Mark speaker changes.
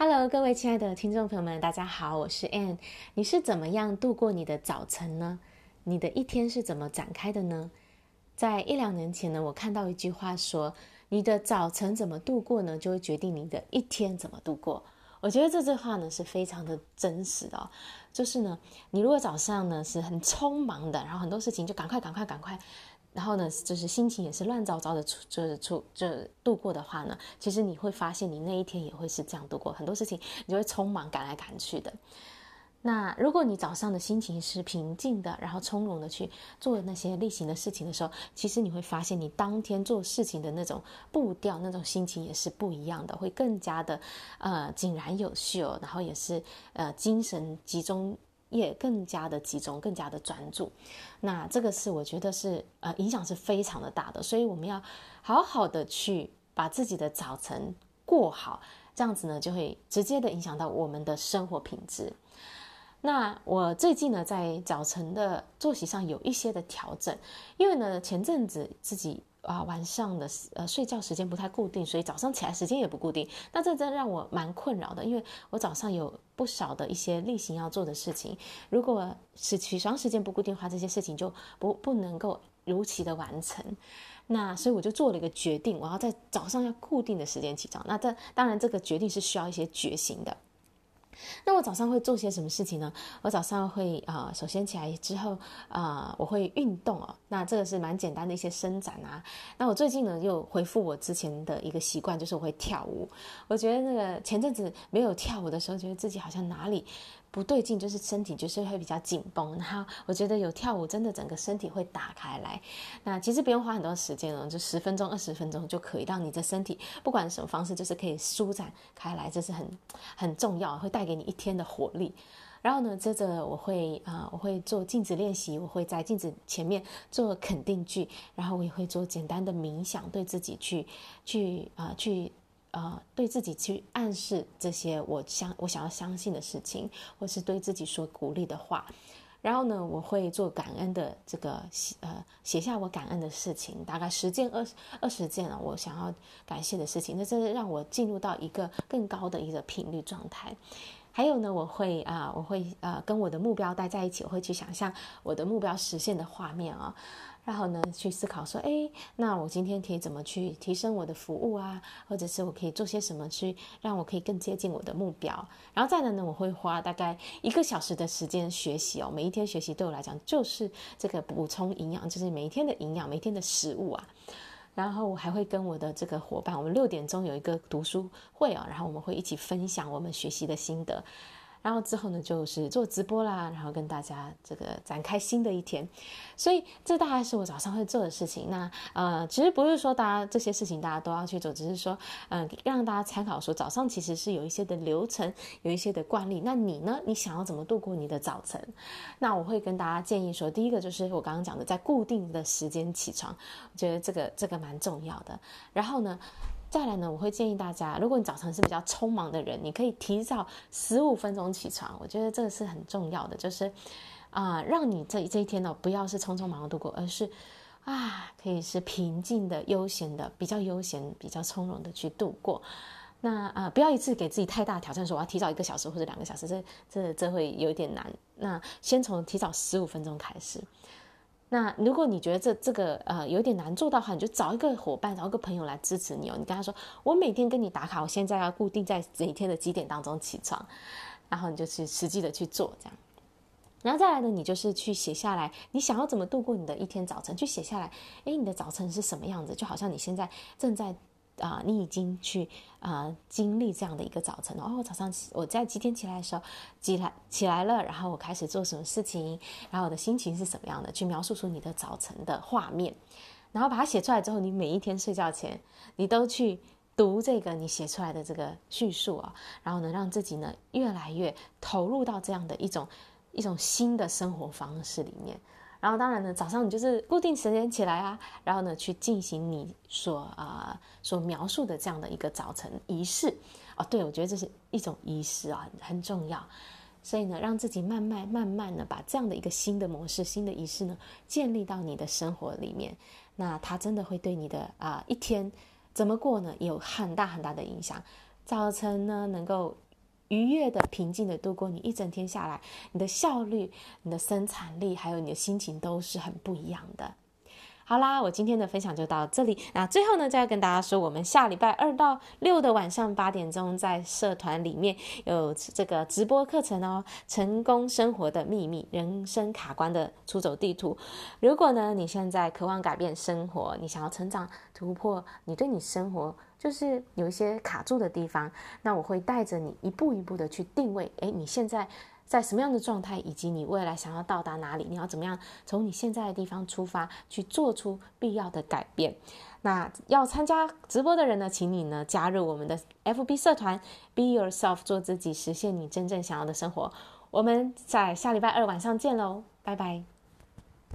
Speaker 1: Hello，各位亲爱的听众朋友们，大家好，我是 Ann。你是怎么样度过你的早晨呢？你的一天是怎么展开的呢？在一两年前呢，我看到一句话说：“你的早晨怎么度过呢，就会决定你的一天怎么度过。”我觉得这句话呢是非常的真实的。就是呢，你如果早上呢是很匆忙的，然后很多事情就赶快、赶快、赶快。然后呢，就是心情也是乱糟糟的，就是出就度过的话呢，其实你会发现你那一天也会是这样度过，很多事情你就会匆忙赶来赶去的。那如果你早上的心情是平静的，然后从容的去做那些例行的事情的时候，其实你会发现你当天做事情的那种步调、那种心情也是不一样的，会更加的呃井然有序哦，然后也是呃精神集中。也更加的集中，更加的专注。那这个是我觉得是呃影响是非常的大的，所以我们要好好的去把自己的早晨过好，这样子呢就会直接的影响到我们的生活品质。那我最近呢在早晨的作息上有一些的调整，因为呢前阵子自己。啊，晚上的呃睡觉时间不太固定，所以早上起来时间也不固定。那这真让我蛮困扰的，因为我早上有不少的一些例行要做的事情，如果是起床时间不固定的话，这些事情就不不能够如期的完成。那所以我就做了一个决定，我要在早上要固定的时间起床。那这当然这个决定是需要一些决心的。那我早上会做些什么事情呢？我早上会啊、首先起来之后啊、我会运动哦。那这个是蛮简单的一些伸展啊。那我最近呢又回复我之前的一个习惯，就是我会跳舞。我觉得那个前阵子没有跳舞的时候，觉得自己好像哪里。不对劲，就是身体就是会比较紧绷，然后我觉得有跳舞真的整个身体会打开来。那其实不用花很多时间哦，就十分钟、二十分钟就可以让你的身体不管什么方式，就是可以舒展开来，这是很很重要，会带给你一天的活力。然后呢，接着我会啊、我会做镜子练习，我会在镜子前面做肯定句，然后我也会做简单的冥想，对自己去去啊。去呃，对自己去暗示这些我相我想要相信的事情，或是对自己说鼓励的话。然后呢，我会做感恩的这个呃，写下我感恩的事情，大概十件二二十件啊，我想要感谢的事情。那这是让我进入到一个更高的一个频率状态。还有呢，我会啊、我会呃，跟我的目标待在一起，我会去想象我的目标实现的画面啊。然后呢，去思考说，哎，那我今天可以怎么去提升我的服务啊？或者是我可以做些什么去让我可以更接近我的目标？然后再来呢，我会花大概一个小时的时间学习哦。每一天学习对我来讲就是这个补充营养，就是每一天的营养，每一天的食物啊。然后我还会跟我的这个伙伴，我们六点钟有一个读书会啊，然后我们会一起分享我们学习的心得。然后之后呢，就是做直播啦，然后跟大家这个展开新的一天，所以这大概是我早上会做的事情。那呃，其实不是说大家这些事情大家都要去做，只是说嗯、让大家参考说早上其实是有一些的流程，有一些的惯例。那你呢？你想要怎么度过你的早晨？那我会跟大家建议说，第一个就是我刚刚讲的，在固定的时间起床，我觉得这个这个蛮重要的。然后呢，再来呢，我会建议大家，如果你早晨是比较匆忙的人，你可以提早十五分钟起床。我觉得这个是很重要的，就是啊、呃，让你这这一天呢，不要是匆匆忙忙度过，而是啊，可以是平静的、悠闲的、比较悠闲、比较从容的去度过。那啊、不要一次给自己太大挑战，说我要提早一个小时或者两个小时，这这这会有点难。那先从提早十五分钟开始。那如果你觉得这这个呃有点难做到的话，你就找一个伙伴，找一个朋友来支持你哦。你跟他说，我每天跟你打卡，我现在要固定在每天的几点当中起床，然后你就去实际的去做这样。然后再来呢，你就是去写下来，你想要怎么度过你的一天早晨，去写下来。诶，你的早晨是什么样子？就好像你现在正在。啊、你已经去啊、经历这样的一个早晨了哦。早上我在几点起来的时候，起来起来了，然后我开始做什么事情，然后我的心情是什么样的？去描述出你的早晨的画面，然后把它写出来之后，你每一天睡觉前，你都去读这个你写出来的这个叙述啊、然后呢，让自己呢越来越投入到这样的一种一种新的生活方式里面。然后当然呢，早上你就是固定时间起来啊，然后呢去进行你所啊、所描述的这样的一个早晨仪式哦。对，我觉得这是一种仪式啊，很重要。所以呢，让自己慢慢慢慢的把这样的一个新的模式、新的仪式呢建立到你的生活里面，那它真的会对你的啊、一天怎么过呢有很大很大的影响。早晨呢能够愉悦的、平静的度过你一整天下来，你的效率、你的生产力，还有你的心情都是很不一样的。好啦，我今天的分享就到这里。那最后呢，再要跟大家说，我们下礼拜二到六的晚上八点钟，在社团里面有这个直播课程哦，《成功生活的秘密》人生卡关的出走地图。如果呢，你现在渴望改变生活，你想要成长突破，你对你生活就是有一些卡住的地方，那我会带着你一步一步的去定位。诶，你现在。在什么样的状态，以及你未来想要到达哪里？你要怎么样从你现在的地方出发，去做出必要的改变？那要参加直播的人呢，请你呢加入我们的 FB 社团，Be Yourself，做自己，实现你真正想要的生活。我们在下礼拜二晚上见喽，拜拜。